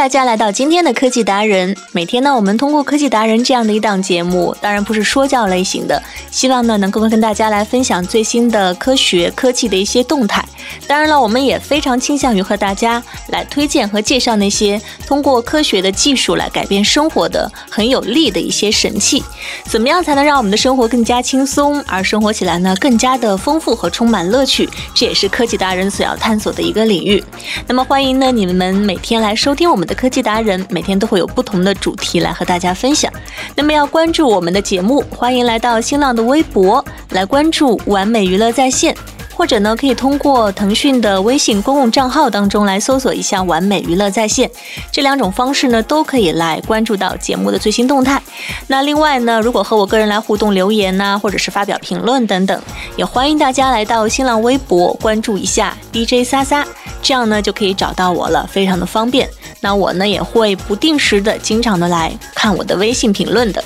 大家来到今天的科技达人。每天呢，我们通过科技达人这样的一档节目，当然不是说教类型的，希望呢能够跟大家来分享最新的科学科技的一些动态。当然了，我们也非常倾向于和大家来推荐和介绍那些通过科学的技术来改变生活的很有利的一些神器。怎么样才能让我们的生活更加轻松，而生活起来呢更加的丰富和充满乐趣？这也是科技达人所要探索的一个领域。那么欢迎呢你们每天来收听我们科技达人，每天都会有不同的主题来和大家分享。那么要关注我们的节目，欢迎来到新浪的微博来关注完美娱乐在线。或者呢，可以通过腾讯的微信公共账号当中来搜索一下“完美娱乐在线”，这两种方式呢，都可以来关注到节目的最新动态。那另外呢，如果和我个人来互动留言呐，或者是发表评论等等，也欢迎大家来到新浪微博关注一下 DJ 撒撒，这样呢就可以找到我了，非常的方便。那我呢也会不定时的、经常的来看我的微信评论的。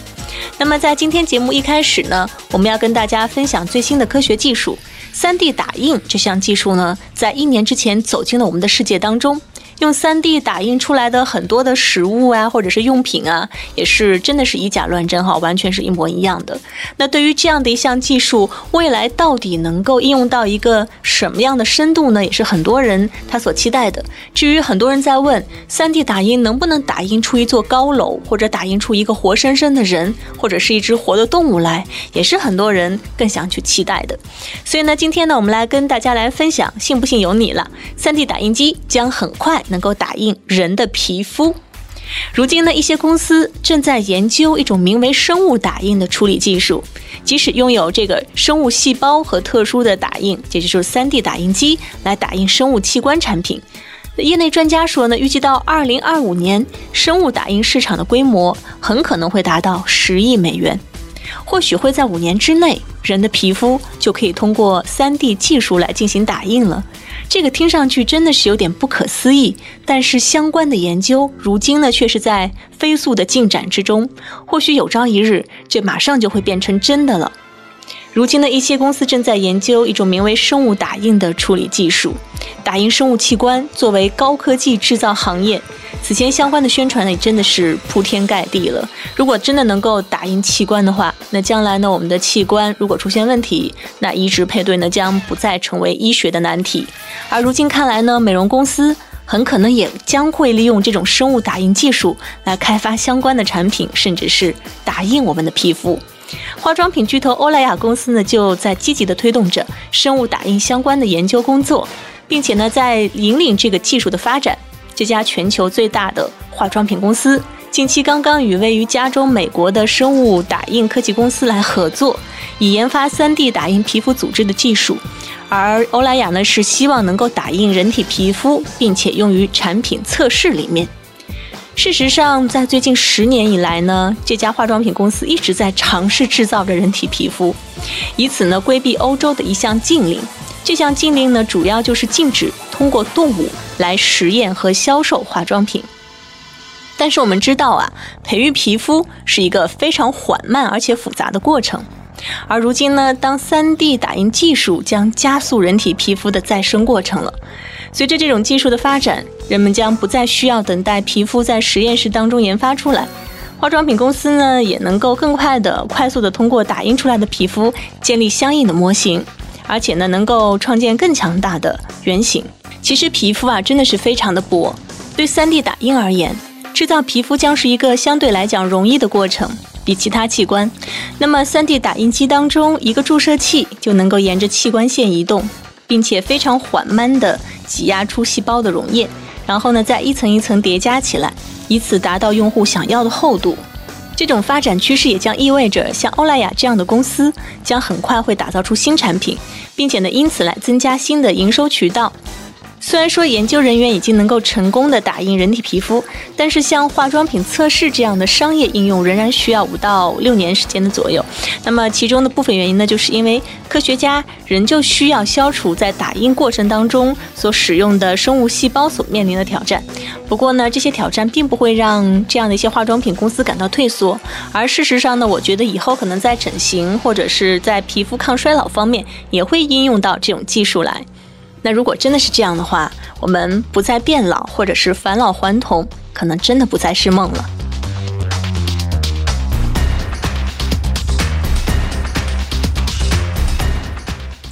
那么在今天节目一开始呢，我们要跟大家分享最新的科学技术。3D 打印这项技术呢，在一年之前走进了我们的世界当中。用 3D 打印出来的很多的食物啊，或者是用品啊，也是真的是以假乱真哈，完全是一模一样的。那对于这样的一项技术，未来到底能够应用到一个什么样的深度呢？也是很多人他所期待的。至于很多人在问，3D 打印能不能打印出一座高楼，或者打印出一个活生生的人，或者是一只活的动物来，也是很多人更想去期待的。所以呢，今天呢，我们来跟大家来分享，信不信由你了。3D 打印机将很快。能够打印人的皮肤。如今呢，一些公司正在研究一种名为生物打印的处理技术。即使拥有这个生物细胞和特殊的打印，也就是 3D 打印机来打印生物器官产品。业内专家说呢，预计到2025年，生物打印市场的规模很可能会达到十亿美元。或许会在五年之内，人的皮肤就可以通过 3D 技术来进行打印了。这个听上去真的是有点不可思议，但是相关的研究如今呢却是在飞速的进展之中。或许有朝一日，这马上就会变成真的了。如今的一些公司正在研究一种名为生物打印的处理技术，打印生物器官作为高科技制造行业。此前相关的宣传呢，也真的是铺天盖地了。如果真的能够打印器官的话，那将来呢，我们的器官如果出现问题，那移植配对呢，将不再成为医学的难题。而如今看来呢，美容公司很可能也将会利用这种生物打印技术来开发相关的产品，甚至是打印我们的皮肤。化妆品巨头欧莱雅公司呢，就在积极的推动着生物打印相关的研究工作，并且呢，在引领这个技术的发展。这家全球最大的化妆品公司近期刚刚与位于加州美国的生物打印科技公司来合作，以研发 3D 打印皮肤组织的技术。而欧莱雅呢，是希望能够打印人体皮肤，并且用于产品测试里面。事实上，在最近十年以来呢，这家化妆品公司一直在尝试制造着人体皮肤，以此呢规避欧洲的一项禁令。这项禁令呢，主要就是禁止通过动物来实验和销售化妆品。但是我们知道啊，培育皮肤是一个非常缓慢而且复杂的过程。而如今呢，当 3D 打印技术将加速人体皮肤的再生过程了。随着这种技术的发展，人们将不再需要等待皮肤在实验室当中研发出来，化妆品公司呢也能够更快的、快速的通过打印出来的皮肤建立相应的模型，而且呢能够创建更强大的原型。其实皮肤啊真的是非常的薄，对 3D 打印而言，制造皮肤将是一个相对来讲容易的过程，比其他器官。那么 3D 打印机当中一个注射器就能够沿着器官线移动。并且非常缓慢地挤压出细胞的溶液，然后呢，再一层一层叠加起来，以此达到用户想要的厚度。这种发展趋势也将意味着，像欧莱雅这样的公司将很快会打造出新产品，并且呢，因此来增加新的营收渠道。虽然说研究人员已经能够成功的打印人体皮肤，但是像化妆品测试这样的商业应用仍然需要五到六年时间的左右。那么其中的部分原因呢，就是因为科学家仍旧需要消除在打印过程当中所使用的生物细胞所面临的挑战。不过呢，这些挑战并不会让这样的一些化妆品公司感到退缩，而事实上呢，我觉得以后可能在整形或者是在皮肤抗衰老方面也会应用到这种技术来。那如果真的是这样的话，我们不再变老，或者是返老还童，可能真的不再是梦了。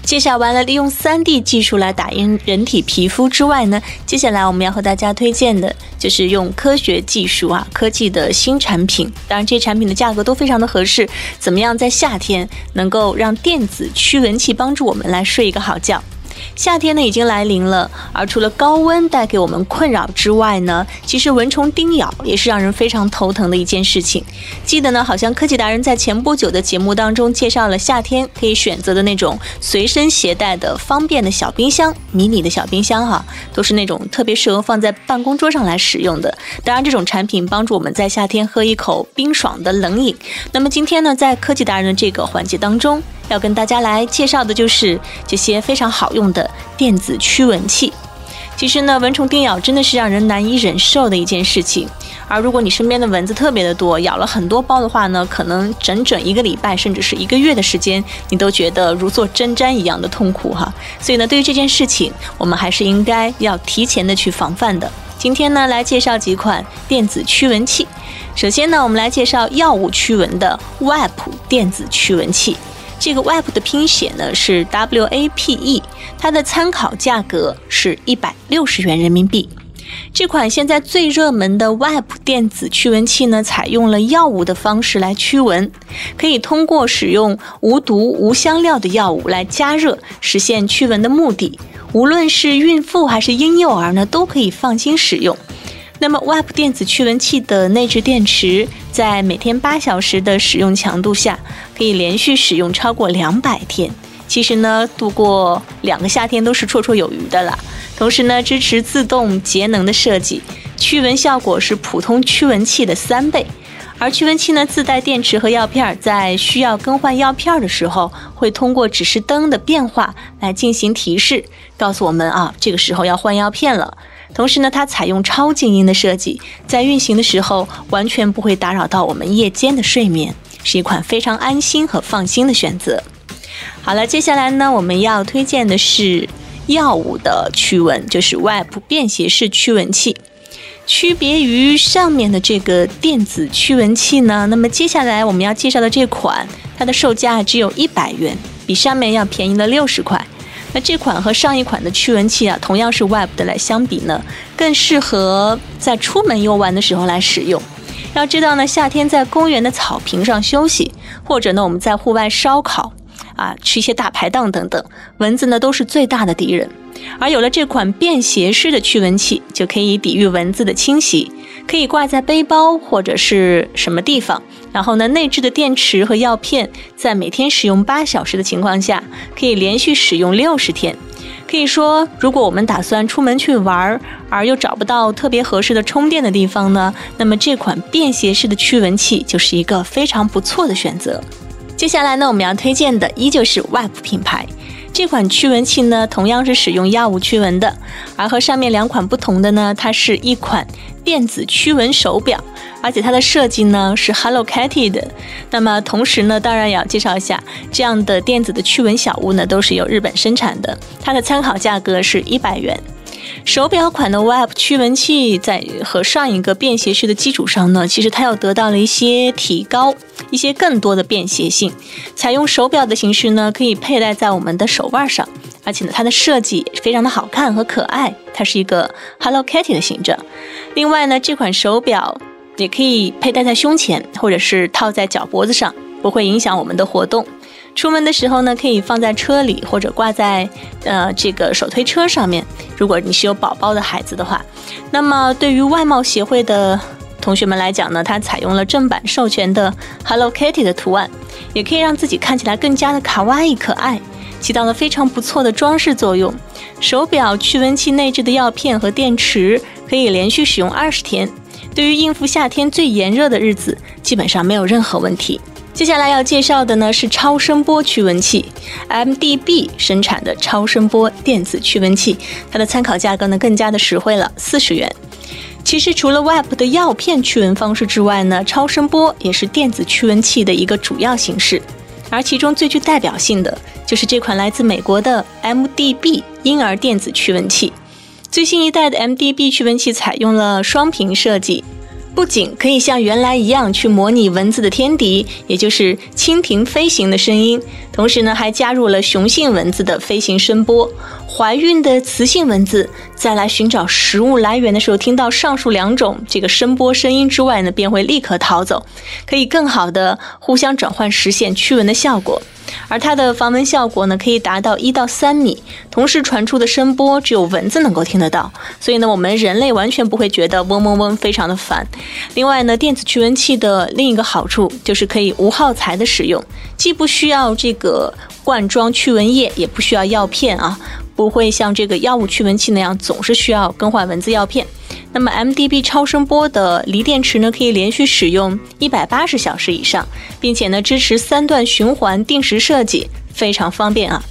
介绍完了利用 3D 技术来打印人体皮肤之外呢，接下来我们要和大家推荐的就是用科学技术啊科技的新产品。当然，这些产品的价格都非常的合适。怎么样在夏天能够让电子驱蚊器帮助我们来睡一个好觉？夏天呢已经来临了，而除了高温带给我们困扰之外呢，其实蚊虫叮咬也是让人非常头疼的一件事情。记得呢，好像科技达人在前不久的节目当中介绍了夏天可以选择的那种随身携带的方便的小冰箱，迷你的小冰箱哈，都是那种特别适合放在办公桌上来使用的。当然，这种产品帮助我们在夏天喝一口冰爽的冷饮。那么今天呢，在科技达人的这个环节当中。要跟大家来介绍的就是这些非常好用的电子驱蚊器。其实呢，蚊虫叮咬真的是让人难以忍受的一件事情。而如果你身边的蚊子特别的多，咬了很多包的话呢，可能整整一个礼拜甚至是一个月的时间，你都觉得如坐针毡一样的痛苦哈。所以呢，对于这件事情，我们还是应该要提前的去防范的。今天呢，来介绍几款电子驱蚊器。首先呢，我们来介绍药物驱蚊的 WAP 电子驱蚊器。这个 WAP 的拼写呢是 W A P E，它的参考价格是一百六十元人民币。这款现在最热门的 WAP 电子驱蚊器呢，采用了药物的方式来驱蚊，可以通过使用无毒无香料的药物来加热，实现驱蚊的目的。无论是孕妇还是婴幼儿呢，都可以放心使用。那么，WAP 电子驱蚊器的内置电池，在每天八小时的使用强度下，可以连续使用超过两百天。其实呢，度过两个夏天都是绰绰有余的了。同时呢，支持自动节能的设计，驱蚊效果是普通驱蚊器的三倍。而驱蚊器呢，自带电池和药片，在需要更换药片的时候，会通过指示灯的变化来进行提示，告诉我们啊，这个时候要换药片了。同时呢，它采用超静音的设计，在运行的时候完全不会打扰到我们夜间的睡眠，是一款非常安心和放心的选择。好了，接下来呢，我们要推荐的是药物的驱蚊，就是 Web 便携式驱蚊器。区别于上面的这个电子驱蚊器呢，那么接下来我们要介绍的这款，它的售价只有一百元，比上面要便宜了六十块。那这款和上一款的驱蚊器啊，同样是 Web 的来相比呢，更适合在出门游玩的时候来使用。要知道呢，夏天在公园的草坪上休息，或者呢我们在户外烧烤啊，吃一些大排档等等，蚊子呢都是最大的敌人。而有了这款便携式的驱蚊器，就可以抵御蚊子的侵袭，可以挂在背包或者是什么地方。然后呢，内置的电池和药片，在每天使用八小时的情况下，可以连续使用六十天。可以说，如果我们打算出门去玩，而又找不到特别合适的充电的地方呢，那么这款便携式的驱蚊器就是一个非常不错的选择。接下来呢，我们要推荐的依旧是 WAP 品牌。这款驱蚊器呢，同样是使用药物驱蚊的，而和上面两款不同的呢，它是一款电子驱蚊手表，而且它的设计呢是 Hello Kitty 的。那么同时呢，当然也要介绍一下，这样的电子的驱蚊小物呢，都是由日本生产的，它的参考价格是一百元。手表款的 Web 驱蚊器在和上一个便携式的基础上呢，其实它又得到了一些提高，一些更多的便携性。采用手表的形式呢，可以佩戴在我们的手腕上，而且呢，它的设计也非常的好看和可爱，它是一个 Hello Kitty 的形状。另外呢，这款手表也可以佩戴在胸前，或者是套在脚脖子上，不会影响我们的活动。出门的时候呢，可以放在车里或者挂在呃这个手推车上面。如果你是有宝宝的孩子的话，那么对于外贸协会的同学们来讲呢，它采用了正版授权的 Hello Kitty 的图案，也可以让自己看起来更加的卡哇伊可爱。起到了非常不错的装饰作用。手表驱蚊器内置的药片和电池可以连续使用二十天，对于应付夏天最炎热的日子，基本上没有任何问题。接下来要介绍的呢是超声波驱蚊器，MDB 生产的超声波电子驱蚊器，它的参考价格呢更加的实惠了，四十元。其实除了 Web 的药片驱蚊方式之外呢，超声波也是电子驱蚊器的一个主要形式，而其中最具代表性的就是这款来自美国的 MDB 婴儿电子驱蚊器。最新一代的 MDB 驱蚊器采用了双屏设计。不仅可以像原来一样去模拟蚊子的天敌，也就是蜻蜓飞行的声音，同时呢还加入了雄性蚊子的飞行声波。怀孕的雌性蚊子在来寻找食物来源的时候，听到上述两种这个声波声音之外呢，便会立刻逃走，可以更好的互相转换，实现驱蚊的效果。而它的防蚊效果呢，可以达到一到三米，同时传出的声波只有蚊子能够听得到，所以呢，我们人类完全不会觉得嗡嗡嗡非常的烦。另外呢，电子驱蚊器的另一个好处就是可以无耗材的使用，既不需要这个罐装驱蚊液，也不需要药片啊，不会像这个药物驱蚊器那样总是需要更换蚊子药片。那么 MDB 超声波的锂电池呢，可以连续使用一百八十小时以上，并且呢支持三段循环定时设计，非常方便啊。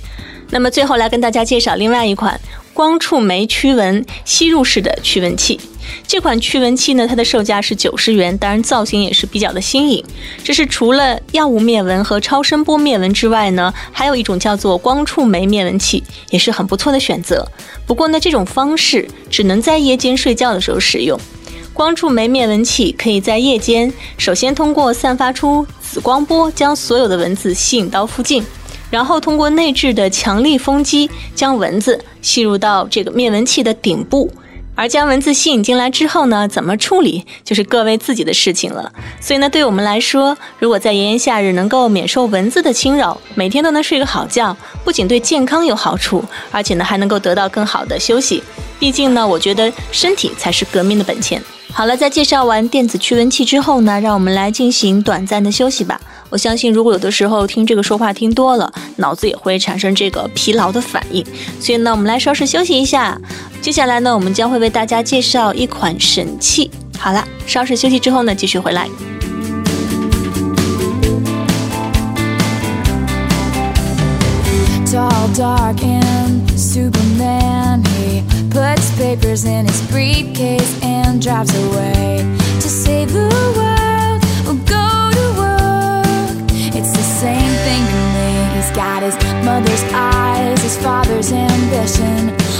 那么最后来跟大家介绍另外一款光触媒驱蚊吸入式的驱蚊器。这款驱蚊器呢，它的售价是九十元，当然造型也是比较的新颖。这是除了药物灭蚊和超声波灭蚊之外呢，还有一种叫做光触媒灭蚊器，也是很不错的选择。不过呢，这种方式只能在夜间睡觉的时候使用。光触媒灭蚊器可以在夜间，首先通过散发出紫光波将所有的蚊子吸引到附近，然后通过内置的强力风机将蚊子吸入到这个灭蚊器的顶部。而将文字吸引进来之后呢，怎么处理就是各位自己的事情了。所以呢，对我们来说，如果在炎炎夏日能够免受蚊子的侵扰，每天都能睡个好觉，不仅对健康有好处，而且呢还能够得到更好的休息。毕竟呢，我觉得身体才是革命的本钱。好了，在介绍完电子驱蚊器之后呢，让我们来进行短暂的休息吧。我相信，如果有的时候听这个说话听多了，脑子也会产生这个疲劳的反应。所以呢，我们来稍事休息一下。接下来呢，我们将会为大家介绍一款神器。好了，稍事休息之后呢，继续回来。Puts papers in his briefcase and drives away to save the world or go to work. It's the same thing to me. He's got his mother's eyes, his father's ambition.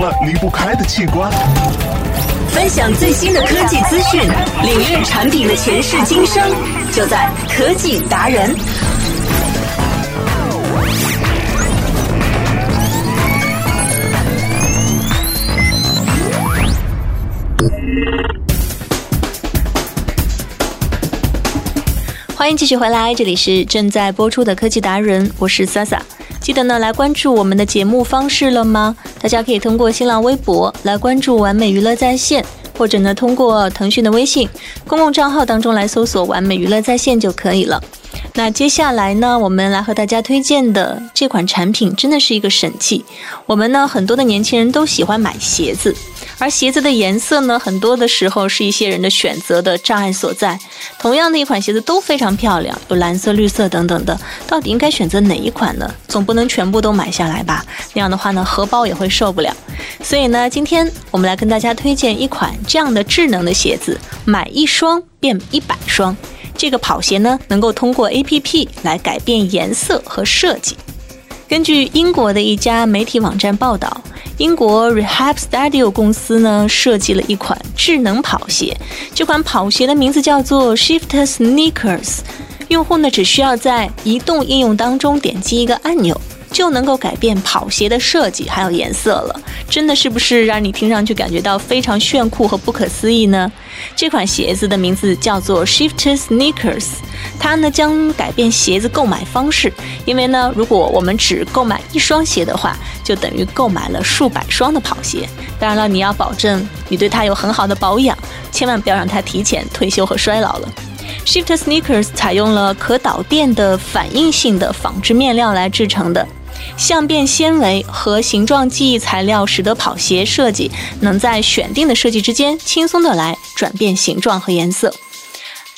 成了离不开的器官。分享最新的科技资讯，领略产品的前世今生，就在科技达人。欢迎继续回来，这里是正在播出的科技达人，我是 Sasa。记得呢来关注我们的节目方式了吗？大家可以通过新浪微博来关注完美娱乐在线，或者呢通过腾讯的微信公共账号当中来搜索完美娱乐在线就可以了。那接下来呢，我们来和大家推荐的这款产品真的是一个神器。我们呢很多的年轻人都喜欢买鞋子。而鞋子的颜色呢，很多的时候是一些人的选择的障碍所在。同样的一款鞋子都非常漂亮，有蓝色、绿色等等的，到底应该选择哪一款呢？总不能全部都买下来吧？那样的话呢，荷包也会受不了。所以呢，今天我们来跟大家推荐一款这样的智能的鞋子，买一双变一百双。这个跑鞋呢，能够通过 APP 来改变颜色和设计。根据英国的一家媒体网站报道。英国 Rehab Studio 公司呢设计了一款智能跑鞋，这款跑鞋的名字叫做 Shift Sneakers。用户呢只需要在移动应用当中点击一个按钮。就能够改变跑鞋的设计还有颜色了，真的是不是让你听上去感觉到非常炫酷和不可思议呢？这款鞋子的名字叫做 Shift Sneakers，它呢将改变鞋子购买方式，因为呢，如果我们只购买一双鞋的话，就等于购买了数百双的跑鞋。当然了，你要保证你对它有很好的保养，千万不要让它提前退休和衰老了。Shift Sneakers 采用了可导电的反应性的纺织面料来制成的。相变纤维和形状记忆材料使得跑鞋设计能在选定的设计之间轻松的来转变形状和颜色。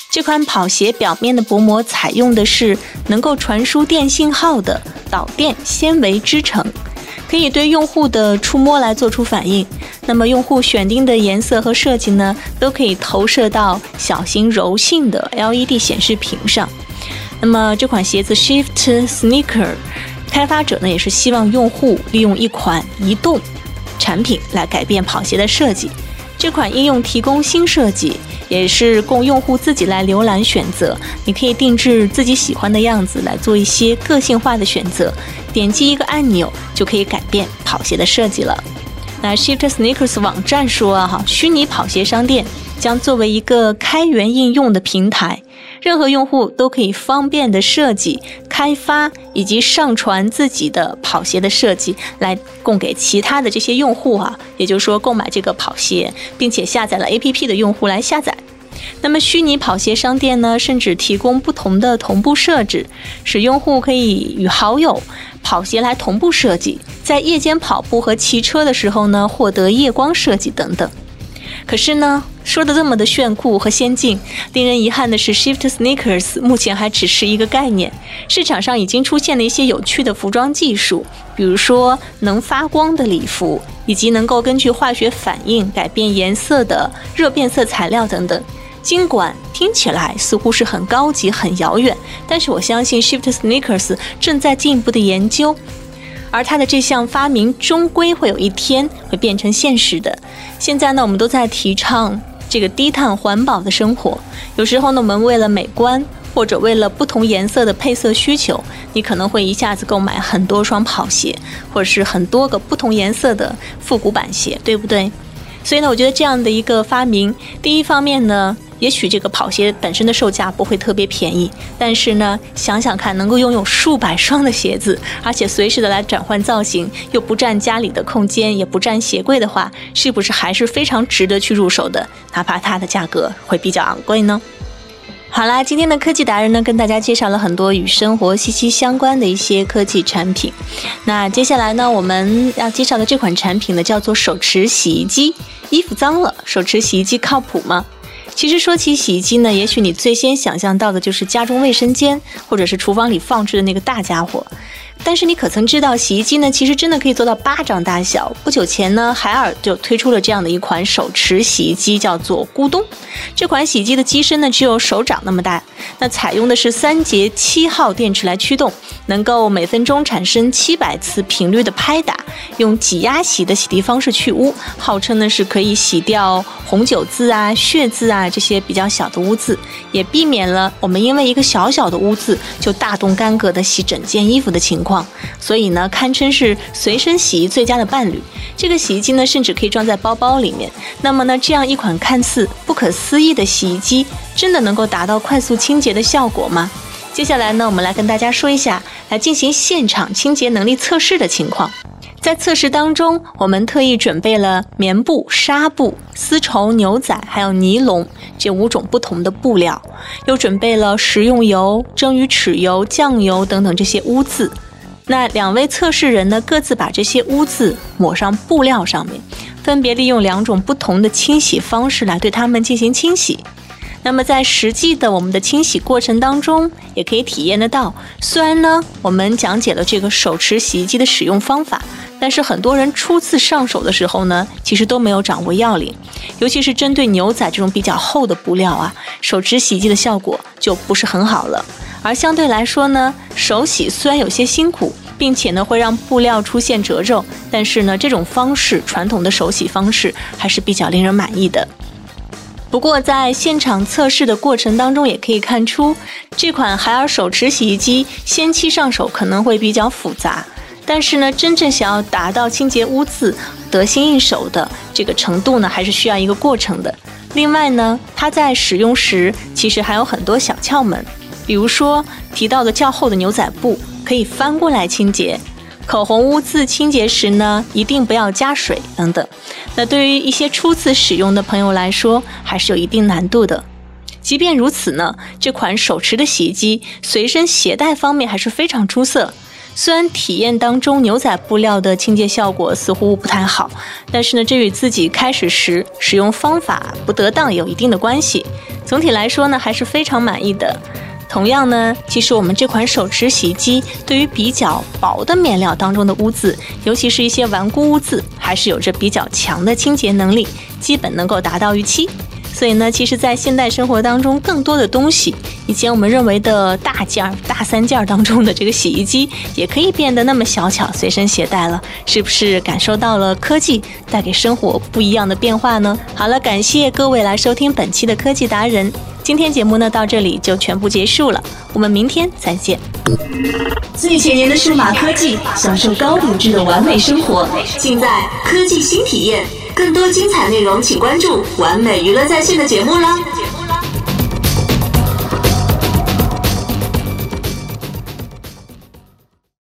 这款跑鞋表面的薄膜采用的是能够传输电信号的导电纤维织成，可以对用户的触摸来做出反应。那么用户选定的颜色和设计呢，都可以投射到小型柔性的 LED 显示屏上。那么这款鞋子 Shift Sneaker。开发者呢也是希望用户利用一款移动产品来改变跑鞋的设计。这款应用提供新设计，也是供用户自己来浏览选择。你可以定制自己喜欢的样子来做一些个性化的选择，点击一个按钮就可以改变跑鞋的设计了。那 Shift Sneakers 网站说哈，虚拟跑鞋商店将作为一个开源应用的平台。任何用户都可以方便的设计、开发以及上传自己的跑鞋的设计，来供给其他的这些用户啊，也就是说购买这个跑鞋并且下载了 APP 的用户来下载。那么虚拟跑鞋商店呢，甚至提供不同的同步设置，使用户可以与好友跑鞋来同步设计，在夜间跑步和骑车的时候呢，获得夜光设计等等。可是呢，说的这么的炫酷和先进，令人遗憾的是，Shift Sneakers 目前还只是一个概念。市场上已经出现了一些有趣的服装技术，比如说能发光的礼服，以及能够根据化学反应改变颜色的热变色材料等等。尽管听起来似乎是很高级、很遥远，但是我相信 Shift Sneakers 正在进一步的研究。而他的这项发明终归会有一天会变成现实的。现在呢，我们都在提倡这个低碳环保的生活。有时候呢，我们为了美观或者为了不同颜色的配色需求，你可能会一下子购买很多双跑鞋，或者是很多个不同颜色的复古板鞋，对不对？所以呢，我觉得这样的一个发明，第一方面呢。也许这个跑鞋本身的售价不会特别便宜，但是呢，想想看，能够拥有数百双的鞋子，而且随时的来转换造型，又不占家里的空间，也不占鞋柜的话，是不是还是非常值得去入手的？哪怕它的价格会比较昂贵呢？好啦，今天的科技达人呢，跟大家介绍了很多与生活息息相关的一些科技产品。那接下来呢，我们要介绍的这款产品呢，叫做手持洗衣机。衣服脏了，手持洗衣机靠谱吗？其实说起洗衣机呢，也许你最先想象到的就是家中卫生间或者是厨房里放置的那个大家伙。但是你可曾知道，洗衣机呢，其实真的可以做到巴掌大小。不久前呢，海尔就推出了这样的一款手持洗衣机，叫做咕咚。这款洗衣机的机身呢，只有手掌那么大。那采用的是三节七号电池来驱动，能够每分钟产生七百次频率的拍打，用挤压洗的洗涤方式去污，号称呢是可以洗掉红酒渍啊、血渍啊这些比较小的污渍，也避免了我们因为一个小小的污渍就大动干戈的洗整件衣服的情况。所以呢，堪称是随身洗衣最佳的伴侣。这个洗衣机呢，甚至可以装在包包里面。那么呢，这样一款看似不可思议的洗衣机，真的能够达到快速清洁的效果吗？接下来呢，我们来跟大家说一下来进行现场清洁能力测试的情况。在测试当中，我们特意准备了棉布、纱布、丝绸、牛仔，还有尼龙这五种不同的布料，又准备了食用油、蒸鱼豉油、酱油等等这些污渍。那两位测试人呢，各自把这些污渍抹上布料上面，分别利用两种不同的清洗方式来对它们进行清洗。那么在实际的我们的清洗过程当中，也可以体验得到。虽然呢，我们讲解了这个手持洗衣机的使用方法，但是很多人初次上手的时候呢，其实都没有掌握要领。尤其是针对牛仔这种比较厚的布料啊，手持洗衣机的效果就不是很好了。而相对来说呢，手洗虽然有些辛苦，并且呢会让布料出现褶皱，但是呢这种方式传统的手洗方式还是比较令人满意的。不过在现场测试的过程当中，也可以看出这款海尔手持洗衣机先期上手可能会比较复杂，但是呢真正想要达到清洁污渍得心应手的这个程度呢，还是需要一个过程的。另外呢，它在使用时其实还有很多小窍门。比如说提到的较厚的牛仔布可以翻过来清洁，口红污渍清洁时呢一定不要加水等等。那对于一些初次使用的朋友来说，还是有一定难度的。即便如此呢，这款手持的洗衣机随身携带方面还是非常出色。虽然体验当中牛仔布料的清洁效果似乎不太好，但是呢，这与自己开始时使用方法不得当有一定的关系。总体来说呢，还是非常满意的。同样呢，其实我们这款手持洗衣机对于比较薄的面料当中的污渍，尤其是一些顽固污渍，还是有着比较强的清洁能力，基本能够达到预期。所以呢，其实，在现代生活当中，更多的东西，以前我们认为的大件儿、大三件儿当中的这个洗衣机，也可以变得那么小巧，随身携带了，是不是感受到了科技带给生活不一样的变化呢？好了，感谢各位来收听本期的科技达人。今天节目呢到这里就全部结束了，我们明天再见。最前沿的数码科技，享受高品质的完美生活，尽在科技新体验。更多精彩内容，请关注完美娱乐在线的节目啦。